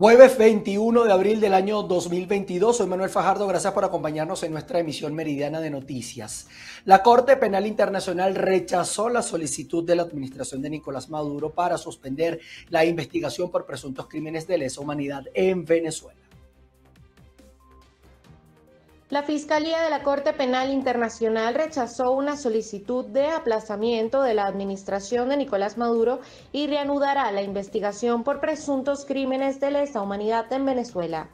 Jueves 21 de abril del año 2022. Soy Manuel Fajardo. Gracias por acompañarnos en nuestra emisión meridiana de noticias. La Corte Penal Internacional rechazó la solicitud de la administración de Nicolás Maduro para suspender la investigación por presuntos crímenes de lesa humanidad en Venezuela. La Fiscalía de la Corte Penal Internacional rechazó una solicitud de aplazamiento de la administración de Nicolás Maduro y reanudará la investigación por presuntos crímenes de lesa humanidad en Venezuela.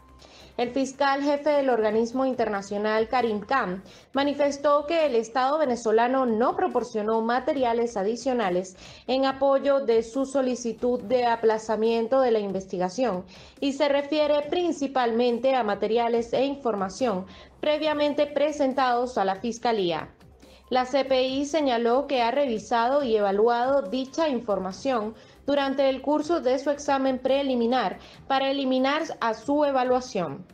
El fiscal jefe del organismo internacional, Karim Khan, manifestó que el Estado venezolano no proporcionó materiales adicionales en apoyo de su solicitud de aplazamiento de la investigación y se refiere principalmente a materiales e información previamente presentados a la Fiscalía. La CPI señaló que ha revisado y evaluado dicha información durante el curso de su examen preliminar para eliminar a su evaluación.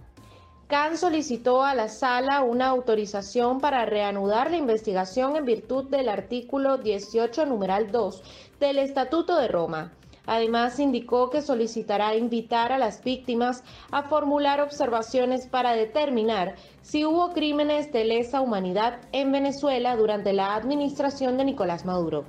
Khan solicitó a la sala una autorización para reanudar la investigación en virtud del artículo 18, numeral 2 del Estatuto de Roma. Además, indicó que solicitará invitar a las víctimas a formular observaciones para determinar si hubo crímenes de lesa humanidad en Venezuela durante la administración de Nicolás Maduro.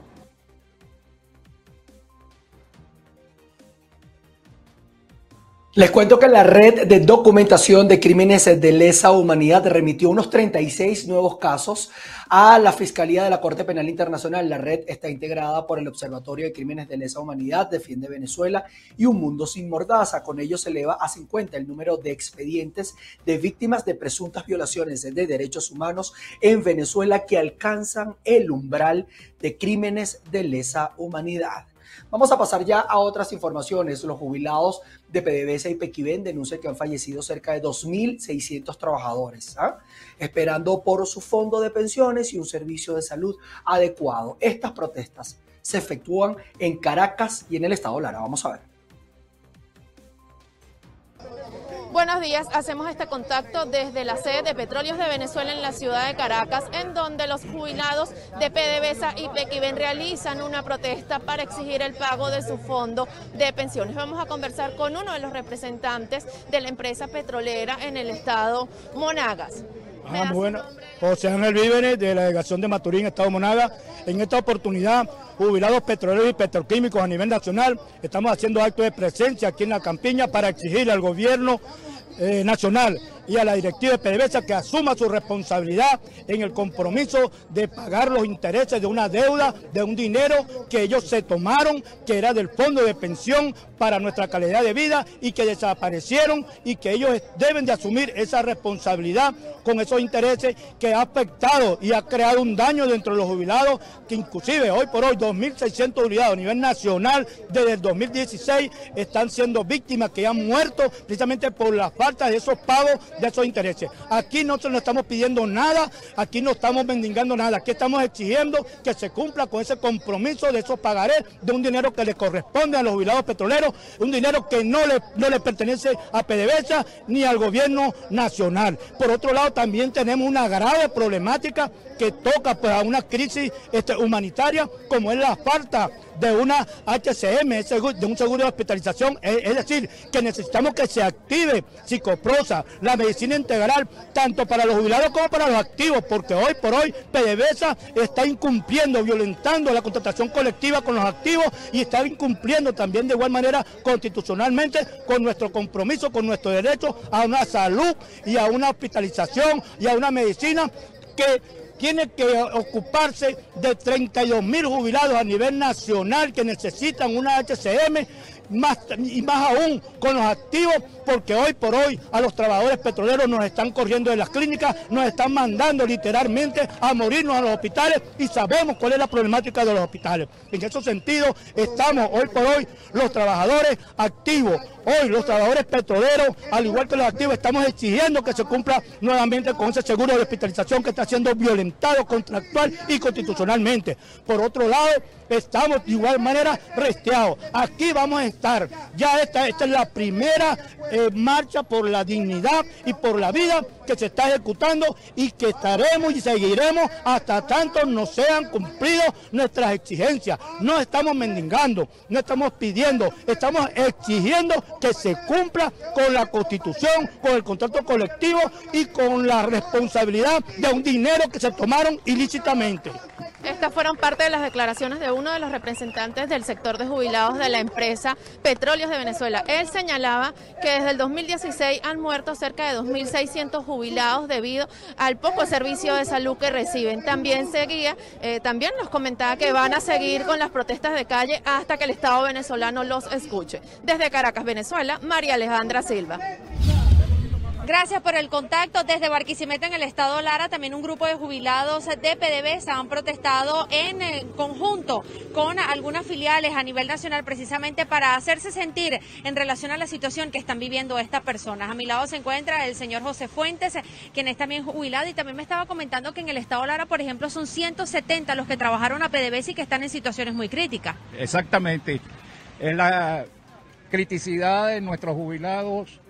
Les cuento que la red de documentación de crímenes de lesa humanidad remitió unos 36 nuevos casos a la Fiscalía de la Corte Penal Internacional. La red está integrada por el Observatorio de Crímenes de Lesa Humanidad, Defiende Venezuela y Un Mundo Sin Mordaza. Con ello se eleva a 50 el número de expedientes de víctimas de presuntas violaciones de derechos humanos en Venezuela que alcanzan el umbral de crímenes de lesa humanidad. Vamos a pasar ya a otras informaciones. Los jubilados de PDVSA y Pequiven denuncian que han fallecido cerca de 2.600 trabajadores, ¿ah? esperando por su fondo de pensiones y un servicio de salud adecuado. Estas protestas se efectúan en Caracas y en el estado Lara. Vamos a ver. Buenos días, hacemos este contacto desde la sede de Petróleos de Venezuela en la ciudad de Caracas, en donde los jubilados de PDVSA y Pequiven realizan una protesta para exigir el pago de su fondo de pensiones. Vamos a conversar con uno de los representantes de la empresa petrolera en el estado Monagas. Ah, bueno. José Ángel Víveres, de la delegación de Maturín, Estado Monagas. En esta oportunidad, jubilados petroleros y petroquímicos a nivel nacional, estamos haciendo actos de presencia aquí en la campiña para exigir al gobierno eh, nacional y a la directiva de PDVSA que asuma su responsabilidad en el compromiso de pagar los intereses de una deuda, de un dinero que ellos se tomaron, que era del fondo de pensión para nuestra calidad de vida y que desaparecieron y que ellos deben de asumir esa responsabilidad con esos intereses que ha afectado y ha creado un daño dentro de los jubilados que inclusive hoy por hoy 2.600 jubilados a nivel nacional desde el 2016 están siendo víctimas que han muerto precisamente por la falta de esos pagos de esos intereses. Aquí nosotros no estamos pidiendo nada, aquí no estamos mendigando nada, aquí estamos exigiendo que se cumpla con ese compromiso de esos pagarés de un dinero que le corresponde a los jubilados petroleros, un dinero que no le, no le pertenece a PDVSA ni al gobierno nacional. Por otro lado, también tenemos una grave problemática que toca pues, a una crisis este, humanitaria como es la falta de una HCM, de un seguro de hospitalización. Es, decir, que necesitamos que se active psicoprosa, la medicina integral, tanto para los jubilados como para los activos, porque hoy por hoy PDVSA está incumpliendo, violentando la contratación colectiva con los activos y está incumpliendo también de igual manera constitucionalmente con nuestro compromiso, con nuestro derecho a una salud y a una hospitalización y a una medicina que tiene que ocuparse de 32 mil jubilados a nivel nacional que necesitan una HCM más, y más aún con los activos, porque hoy por hoy a los trabajadores petroleros nos están corriendo de las clínicas, nos están mandando literalmente a morirnos a los hospitales y sabemos cuál es la problemática de los hospitales. En ese sentido, estamos hoy por hoy los trabajadores activos, hoy los trabajadores petroleros, al igual que los activos, estamos exigiendo que se cumpla nuevamente con ese seguro de hospitalización que está siendo violentado contractual y constitucionalmente. Por otro lado, estamos de igual manera resteados. Aquí vamos a estar. Ya esta, esta es la primera eh, marcha por la dignidad y por la vida que se está ejecutando y que estaremos y seguiremos hasta tanto no sean cumplidos nuestras exigencias. No estamos mendigando, no estamos pidiendo, estamos exigiendo que se cumpla con la constitución, con el contrato colectivo y con la responsabilidad de un dinero que se tomaron ilícitamente. Estas fueron parte de las declaraciones de uno de los representantes del sector de jubilados de la empresa Petróleos de Venezuela. Él señalaba que desde el 2016 han muerto cerca de 2.600 jubilados debido al poco servicio de salud que reciben. También seguía, eh, también nos comentaba que van a seguir con las protestas de calle hasta que el Estado venezolano los escuche. Desde Caracas, Venezuela, María Alejandra Silva. Gracias por el contacto. Desde Barquisimeto, en el estado Lara, también un grupo de jubilados de PDVSA han protestado en conjunto con algunas filiales a nivel nacional precisamente para hacerse sentir en relación a la situación que están viviendo estas personas. A mi lado se encuentra el señor José Fuentes, quien es también jubilado y también me estaba comentando que en el estado Lara, por ejemplo, son 170 los que trabajaron a PDVSA y que están en situaciones muy críticas. Exactamente. En la criticidad de nuestros jubilados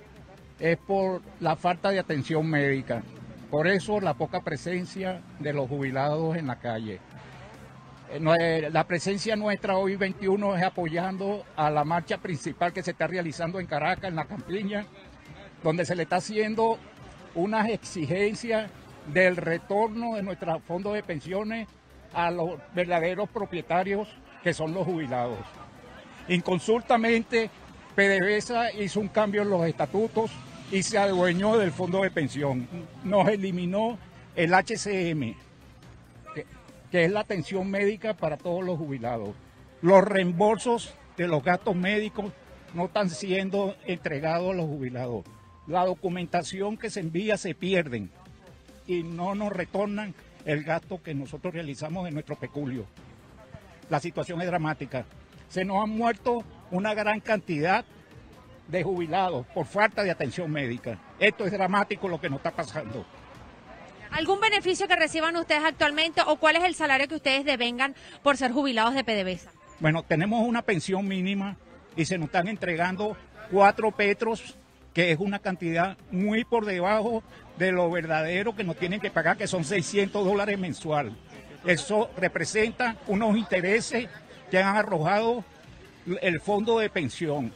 es por la falta de atención médica. Por eso la poca presencia de los jubilados en la calle. Eh, eh, la presencia nuestra hoy 21 es apoyando a la marcha principal que se está realizando en Caracas, en la Campiña, donde se le está haciendo unas exigencias del retorno de nuestros fondos de pensiones a los verdaderos propietarios que son los jubilados. Inconsultamente, PDVSA hizo un cambio en los estatutos y se adueñó del fondo de pensión. Nos eliminó el HCM, que, es la atención médica para todos los jubilados. Los reembolsos de los gastos médicos no están siendo entregados a los jubilados. La documentación que se envía se pierden y no nos retornan el gasto que nosotros realizamos en nuestro peculio. La situación es dramática. Se nos han muerto una gran cantidad de jubilados por falta de atención médica. Esto es dramático lo que nos está pasando. ¿Algún beneficio que reciban ustedes actualmente o cuál es el salario que ustedes devengan por ser jubilados de PDVSA? Bueno, tenemos una pensión mínima y se nos están entregando cuatro petros, que es una cantidad muy por debajo de lo verdadero que nos tienen que pagar, que son 600 dólares mensual. Eso representa unos intereses que han arrojado el fondo de pensión.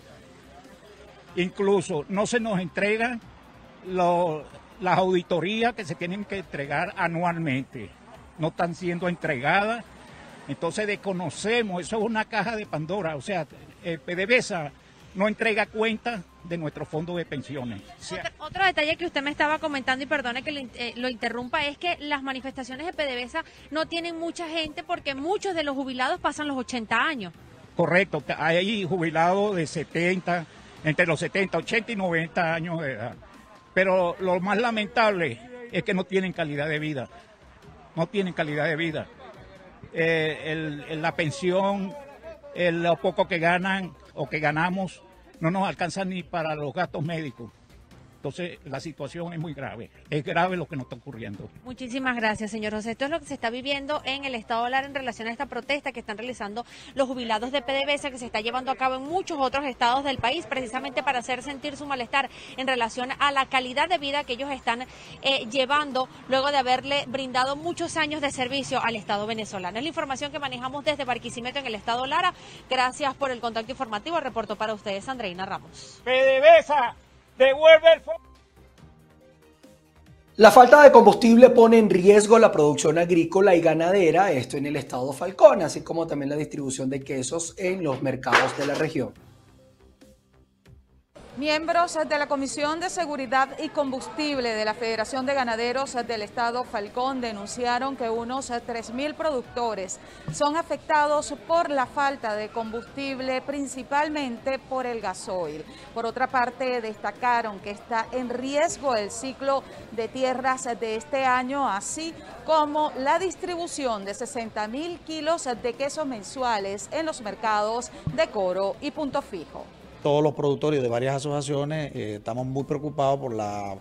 Incluso no se nos entregan las auditorías que se tienen que entregar anualmente. No están siendo entregadas. Entonces desconocemos, eso es una caja de Pandora. O sea, el PDVSA no entrega cuenta de nuestro fondo de pensiones. otro, detalle que usted me estaba comentando, y perdone que eh, lo, interrumpa, es que las manifestaciones de PDVSA no tienen mucha gente porque muchos de los jubilados pasan los 80 años. Correcto, hay jubilados de 70, entre los 70, 80 y 90 años de edad. Pero lo más lamentable es que no tienen calidad de vida. No tienen calidad de vida. Eh, la pensión, lo poco que ganan o que ganamos, no nos alcanza ni para los gastos médicos. Entonces, la situación es muy grave. Es grave lo que nos está ocurriendo. Muchísimas gracias, señor José. Esto es lo que se está viviendo en el Estado de Lara en relación a esta protesta que están realizando los jubilados de PDVSA, que se está llevando a cabo en muchos otros estados del país, precisamente para hacer sentir su malestar en relación a la calidad de vida que ellos están eh, llevando luego de haberle brindado muchos años de servicio al Estado venezolano. Es la información que manejamos desde Barquisimeto en el Estado Lara. Gracias por el contacto informativo. Reporto para ustedes, Andreina Ramos. PDVSA devuelve el la falta de combustible pone en riesgo la producción agrícola y ganadera, esto en el estado Falcón, así como también la distribución de quesos en los mercados de la región. Miembros de la Comisión de Seguridad y Combustible de la Federación de Ganaderos del Estado Falcón denunciaron que unos 3.000 productores son afectados por la falta de combustible, principalmente por el gasoil. Por otra parte, destacaron que está en riesgo el ciclo de tierras de este año, así como la distribución de 60.000 kilos de quesos mensuales en los mercados de Coro y Punto Fijo todos los productores de varias asociaciones eh, estamos muy preocupados por la,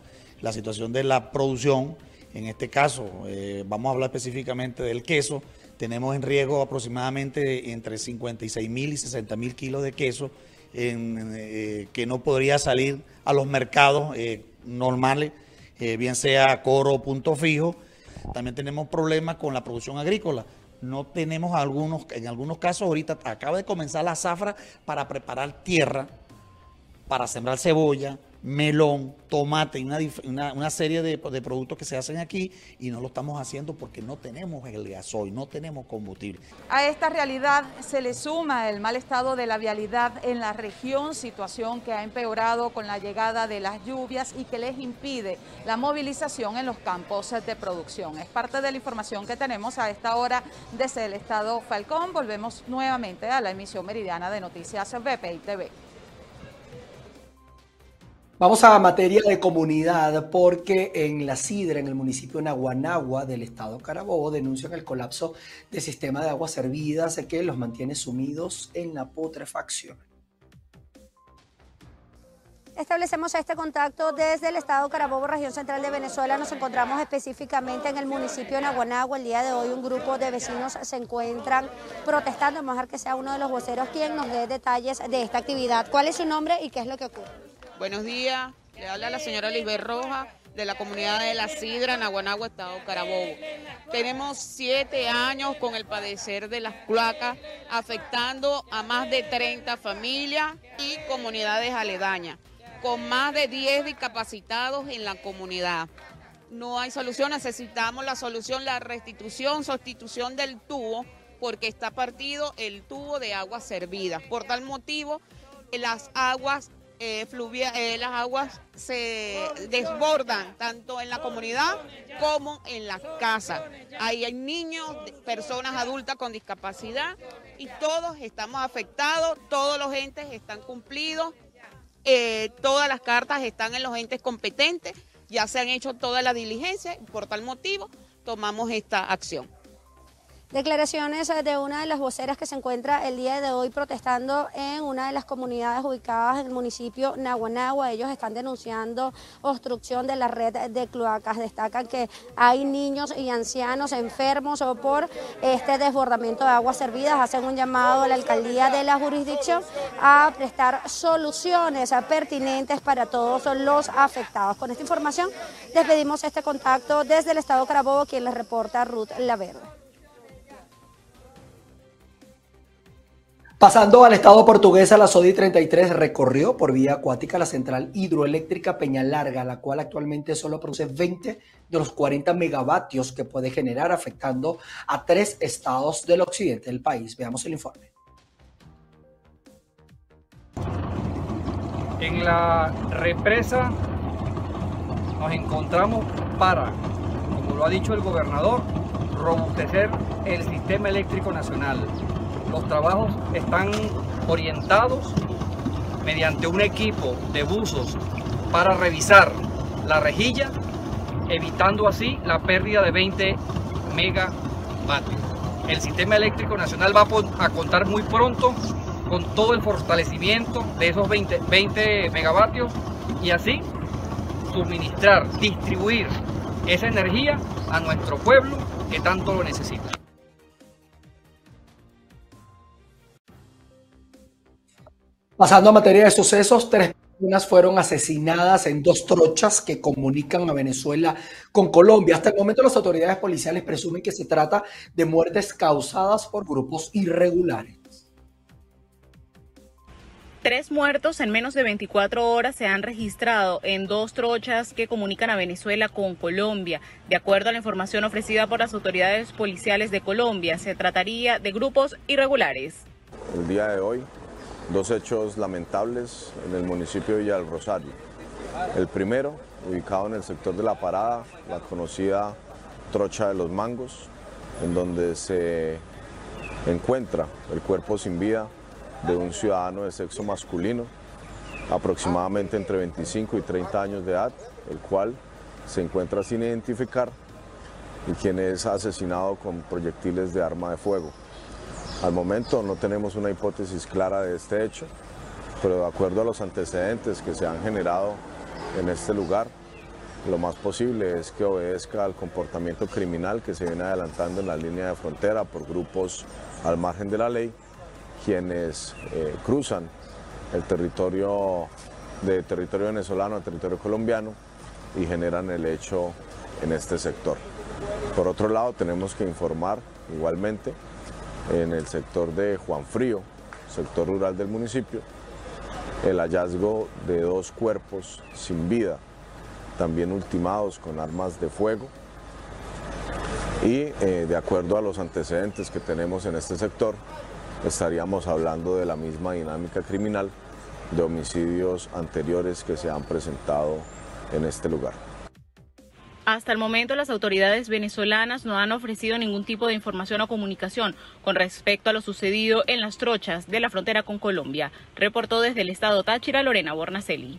situación de la producción. En este caso, eh, vamos a hablar específicamente del queso. Tenemos en riesgo aproximadamente entre 56 mil y 60 mil kilos de queso eh, que no podría salir a los mercados normales, bien sea coro o punto fijo. También tenemos problemas con la producción agrícola no tenemos algunos, en algunos casos ahorita acaba de comenzar la zafra para preparar tierra para sembrar cebolla, melón, tomate, una, una, serie de, productos que se hacen aquí y no lo estamos haciendo porque no tenemos el gasoil, no tenemos combustible. A esta realidad se le suma el mal estado de la vialidad en la región, situación que ha empeorado con la llegada de las lluvias y que les impide la movilización en los campos de producción. Es parte de la información que tenemos a esta hora desde el estado Falcón. Volvemos nuevamente a la emisión meridiana de Noticias BPI TV. Vamos a materia de comunidad porque en La Sidra, en el municipio de Naguanagua del estado Carabobo, denuncian el colapso del sistema de aguas servidas que los mantiene sumidos en la putrefacción. Establecemos este contacto desde el estado Carabobo, región central de Venezuela. Nos encontramos específicamente en el municipio de Naguanagua. El día de hoy un grupo de vecinos se encuentran protestando. Vamos a dejar que sea uno de los voceros quien nos dé detalles de esta actividad. ¿Cuál es su nombre y qué es lo que ocurre? Buenos días, le habla la señora Lisbeth Roja de la comunidad de La Sidra, Naguanagua, Estado Carabobo. Tenemos siete años con el padecer de las placas, afectando a más de 30 familias y comunidades aledañas, con más de 10 discapacitados en la comunidad. No hay solución, necesitamos la solución, la restitución, sustitución del tubo, porque está partido el tubo de agua servida. Por tal motivo, las aguas eh, eh, las aguas se desbordan tanto en la comunidad como en las casas. Ahí hay niños, personas adultas con discapacidad y todos estamos afectados, todos los entes están cumplidos, eh, todas las cartas están en los entes competentes, ya se han hecho todas las diligencias, por tal motivo tomamos esta acción. Declaraciones de una de las voceras que se encuentra el día de hoy protestando en una de las comunidades ubicadas en el municipio Naguanagua. Ellos están denunciando obstrucción de la red de cloacas. Destacan que hay niños y ancianos enfermos por este desbordamiento de aguas servidas. Hacen un llamado a la alcaldía de la jurisdicción a prestar soluciones pertinentes para todos los afectados. Con esta información despedimos este contacto desde el estado Carabobo, quien les reporta Ruth Laverde. Pasando al estado portugués, la SODI 33 recorrió por vía acuática la central hidroeléctrica Peña Larga, la cual actualmente solo produce 20 de los 40 megavatios que puede generar, afectando a tres estados del occidente del país. Veamos el informe. En la represa nos encontramos para, como lo ha dicho el gobernador, robustecer el sistema eléctrico nacional los trabajos están orientados mediante un equipo de buzos para revisar la rejilla, evitando así la pérdida de 20 megavatios. El sistema eléctrico nacional va a contar muy pronto con todo el fortalecimiento de esos 20, 20 megavatios y así suministrar, distribuir esa energía a nuestro pueblo que tanto lo necesita. Pasando a materia de sucesos, tres personas fueron asesinadas en dos trochas que comunican a Venezuela con Colombia. Hasta el momento las autoridades policiales presumen que se trata de muertes causadas por grupos irregulares. Tres muertos en menos de 24 horas se han registrado en dos trochas que comunican a Venezuela con Colombia. De acuerdo a la información ofrecida por las autoridades policiales de Colombia, se trataría de grupos irregulares. El día de hoy dos hechos lamentables en el municipio de Villa del Rosario. El primero, ubicado en el sector de La Parada, la conocida Trocha de los Mangos, en donde se encuentra el cuerpo sin vida de un ciudadano de sexo masculino, aproximadamente entre 25 y 30 años de edad, el cual se encuentra sin identificar y quien es asesinado con proyectiles de arma de fuego. Al momento no tenemos una hipótesis clara de este hecho, pero de acuerdo a los antecedentes que se han generado en este lugar, lo más posible es que obedezca al comportamiento criminal que se viene adelantando en la línea de frontera por grupos al margen de la ley, quienes eh, cruzan el territorio de territorio venezolano a territorio colombiano y generan el hecho en este sector. Por otro lado, tenemos que informar igualmente en el sector de Juan Frío, sector rural del municipio, el hallazgo de dos cuerpos sin vida, también ultimados con armas de fuego. Y eh, de acuerdo a los antecedentes que tenemos en este sector, estaríamos hablando de la misma dinámica criminal de homicidios anteriores que se han presentado en este lugar. Hasta el momento las autoridades venezolanas no han ofrecido ningún tipo de información o comunicación con respecto a lo sucedido en las trochas de la frontera con Colombia, reportó desde el estado Táchira Lorena Bornacelli.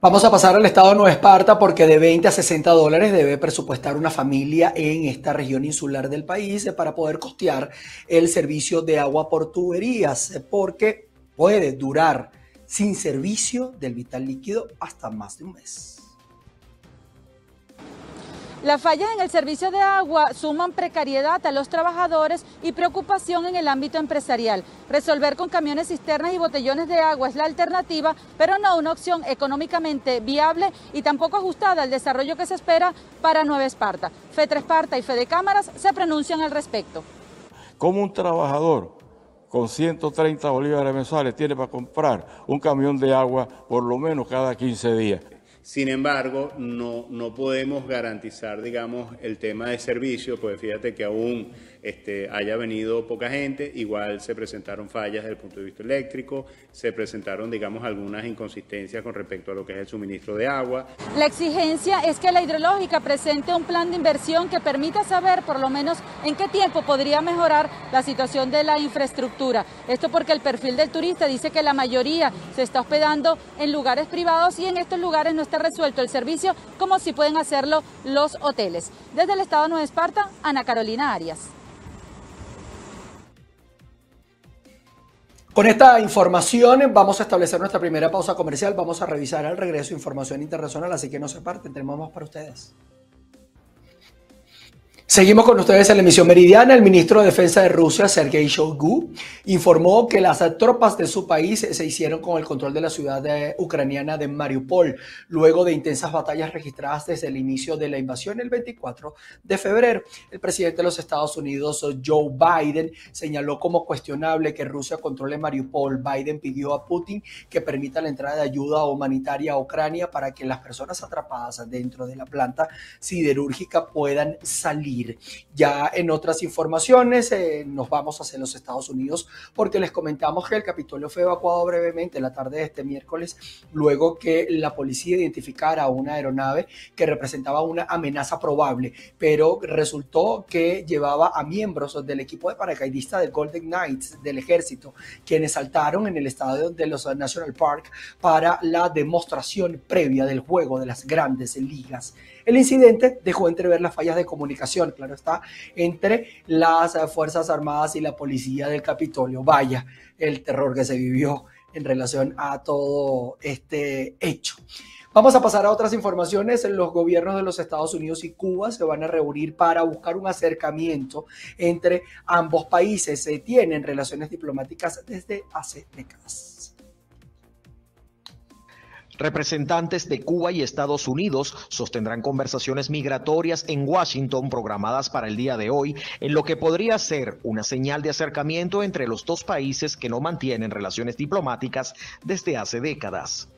Vamos a pasar al estado de Nueva Esparta porque de 20 a 60 dólares debe presupuestar una familia en esta región insular del país para poder costear el servicio de agua por tuberías, porque puede durar sin servicio del vital líquido hasta más de un mes. Las fallas en el servicio de agua suman precariedad a los trabajadores y preocupación en el ámbito empresarial. Resolver con camiones cisternas y botellones de agua es la alternativa, pero no una opción económicamente viable y tampoco ajustada al desarrollo que se espera para Nueva Esparta. FETRA Esparta y Fede Cámaras se pronuncian al respecto. Como un trabajador con 130 bolívares mensuales tiene para comprar un camión de agua por lo menos cada 15 días. Sin embargo, no, no podemos garantizar, digamos, el tema de servicio, pues fíjate que aún este, haya venido poca gente, igual se presentaron fallas desde el punto de vista eléctrico, se presentaron, digamos, algunas inconsistencias con respecto a lo que es el suministro de agua. La exigencia es que la hidrológica presente un plan de inversión que permita saber por lo menos en qué tiempo podría mejorar la situación de la infraestructura. Esto porque el perfil del turista dice que la mayoría se está hospedando en lugares privados y en estos lugares no está resuelto el servicio como si pueden hacerlo los hoteles. Desde el Estado de Nueva Esparta, Ana Carolina Arias. Con esta información vamos a establecer nuestra primera pausa comercial. Vamos a revisar al regreso información internacional, así que no se parten, tenemos más para ustedes. Seguimos con ustedes en la emisión meridiana. El ministro de Defensa de Rusia, Sergei Shoigu, informó que las tropas de su país se hicieron con el control de la ciudad ucraniana de Mariupol, luego de intensas batallas registradas desde el inicio de la invasión el 24 de febrero. El presidente de los Estados Unidos, Joe Biden, señaló como cuestionable que Rusia controle Mariupol. Biden pidió a Putin que permita la entrada de ayuda humanitaria a Ucrania para que las personas atrapadas dentro de la planta siderúrgica puedan salir. Ya en otras informaciones eh, nos vamos hacia los Estados Unidos porque les comentamos que el Capitolio fue evacuado brevemente la tarde de este miércoles luego que la policía identificara una aeronave que representaba una amenaza probable, pero resultó que llevaba a miembros del equipo de paracaidistas del Golden Knights del ejército, quienes saltaron en el estadio de los National Park para la demostración previa del juego de las grandes ligas. El incidente dejó entrever las fallas de comunicación, claro está, entre las Fuerzas Armadas y la policía del Capitolio. Vaya el terror que se vivió en relación a todo este hecho. Vamos a pasar a otras informaciones. Los gobiernos de los Estados Unidos y Cuba se van a reunir para buscar un acercamiento entre ambos países. Se tienen relaciones diplomáticas desde hace décadas. Representantes de Cuba y Estados Unidos sostendrán conversaciones migratorias en Washington programadas para el día de hoy, en lo que podría ser una señal de acercamiento entre los dos países que no mantienen relaciones diplomáticas desde hace décadas.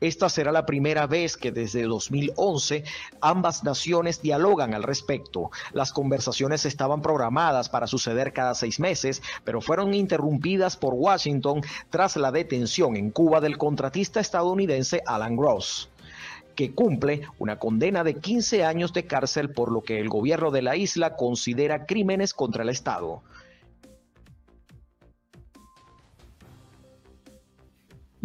Esta será la primera vez que desde 2011 ambas naciones dialogan al respecto. Las conversaciones estaban programadas para suceder cada seis meses, pero fueron interrumpidas por Washington tras la detención en Cuba del contratista estadounidense Alan Gross que cumple una condena de 15 años de cárcel por lo que el gobierno de la isla considera crímenes contra el Estado.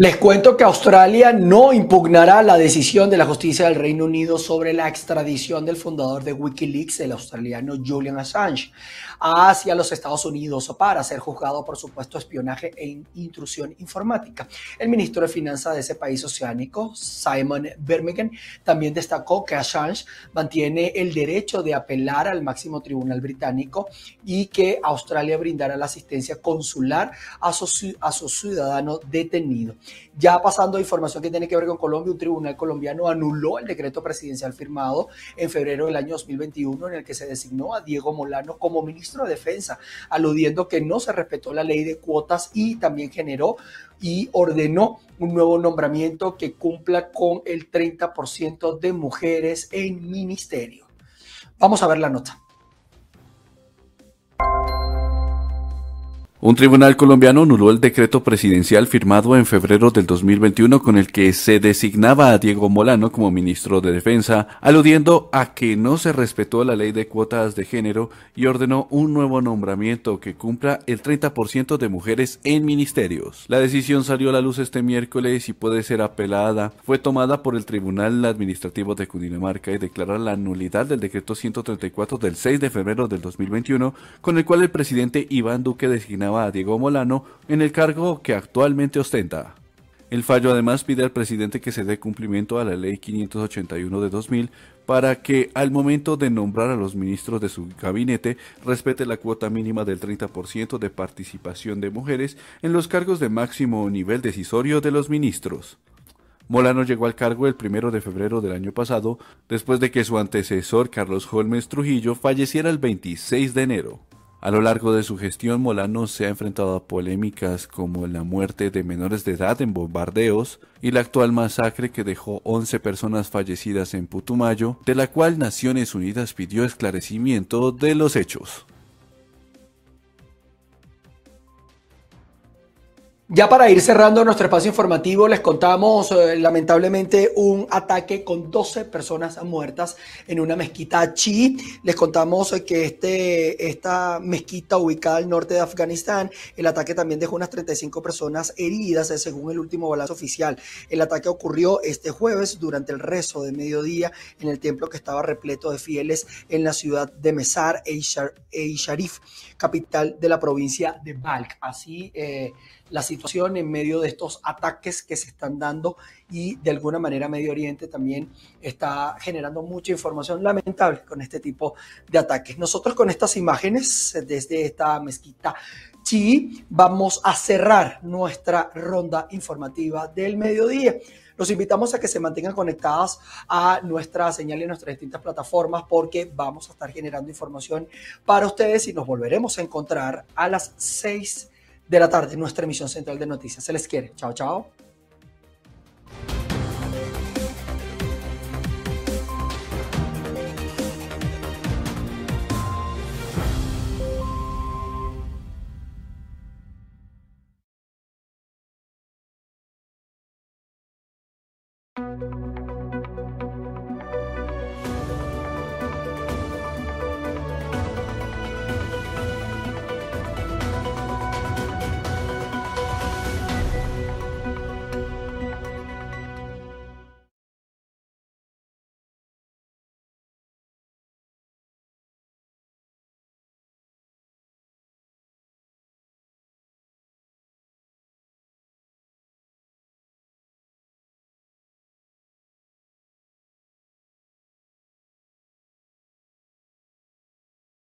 Les cuento que Australia no impugnará la decisión de la justicia del Reino Unido sobre la extradición del fundador de Wikileaks, el australiano Julian Assange, hacia los Estados Unidos para ser juzgado por supuesto espionaje e intrusión informática. El ministro de Finanzas de ese país oceánico, Simon Birmingham, también destacó que Assange mantiene el derecho de apelar al máximo tribunal británico y que Australia brindará la asistencia consular a su, a su ciudadano detenido. Ya pasando a información que tiene que ver con Colombia, un tribunal colombiano anuló el decreto presidencial firmado en febrero del año 2021 en el que se designó a Diego Molano como ministro de Defensa, aludiendo que no se respetó la ley de cuotas y también generó y ordenó un nuevo nombramiento que cumpla con el 30% de mujeres en ministerio. Vamos a ver la nota. Un tribunal colombiano anuló el decreto presidencial firmado en febrero del 2021 con el que se designaba a Diego Molano como ministro de Defensa, aludiendo a que no se respetó la ley de cuotas de género y ordenó un nuevo nombramiento que cumpla el 30% de mujeres en ministerios. La decisión salió a la luz este miércoles y puede ser apelada. Fue tomada por el Tribunal Administrativo de Cundinamarca y declara la nulidad del decreto 134 del 6 de febrero del 2021 con el cual el presidente Iván Duque designaba a Diego Molano en el cargo que actualmente ostenta. El fallo además pide al presidente que se dé cumplimiento a la ley 581 de 2000 para que al momento de nombrar a los ministros de su gabinete respete la cuota mínima del 30% de participación de mujeres en los cargos de máximo nivel decisorio de los ministros. Molano llegó al cargo el primero de febrero del año pasado, después de que su antecesor Carlos Holmes Trujillo falleciera el 26 de enero. A lo largo de su gestión, Molano se ha enfrentado a polémicas como la muerte de menores de edad en bombardeos y la actual masacre que dejó 11 personas fallecidas en Putumayo, de la cual Naciones Unidas pidió esclarecimiento de los hechos. Ya para ir cerrando nuestro espacio informativo, les contamos eh, lamentablemente un ataque con 12 personas muertas en una mezquita chi. Les contamos eh, que este, esta mezquita ubicada al norte de Afganistán, el ataque también dejó unas 35 personas heridas, eh, según el último balazo oficial. El ataque ocurrió este jueves durante el rezo de mediodía en el templo que estaba repleto de fieles en la ciudad de Mesar e Sharif, capital de la provincia de Balk. Así la situación en medio de estos ataques que se están dando y de alguna manera Medio Oriente también está generando mucha información lamentable con este tipo de ataques. Nosotros con estas imágenes desde esta mezquita chi vamos a cerrar nuestra ronda informativa del mediodía. Los invitamos a que se mantengan conectadas a nuestra señal y nuestras distintas plataformas porque vamos a estar generando información para ustedes y nos volveremos a encontrar a las 6 de la tarde, nuestra emisión central de noticias. Se les quiere. Chao, chao.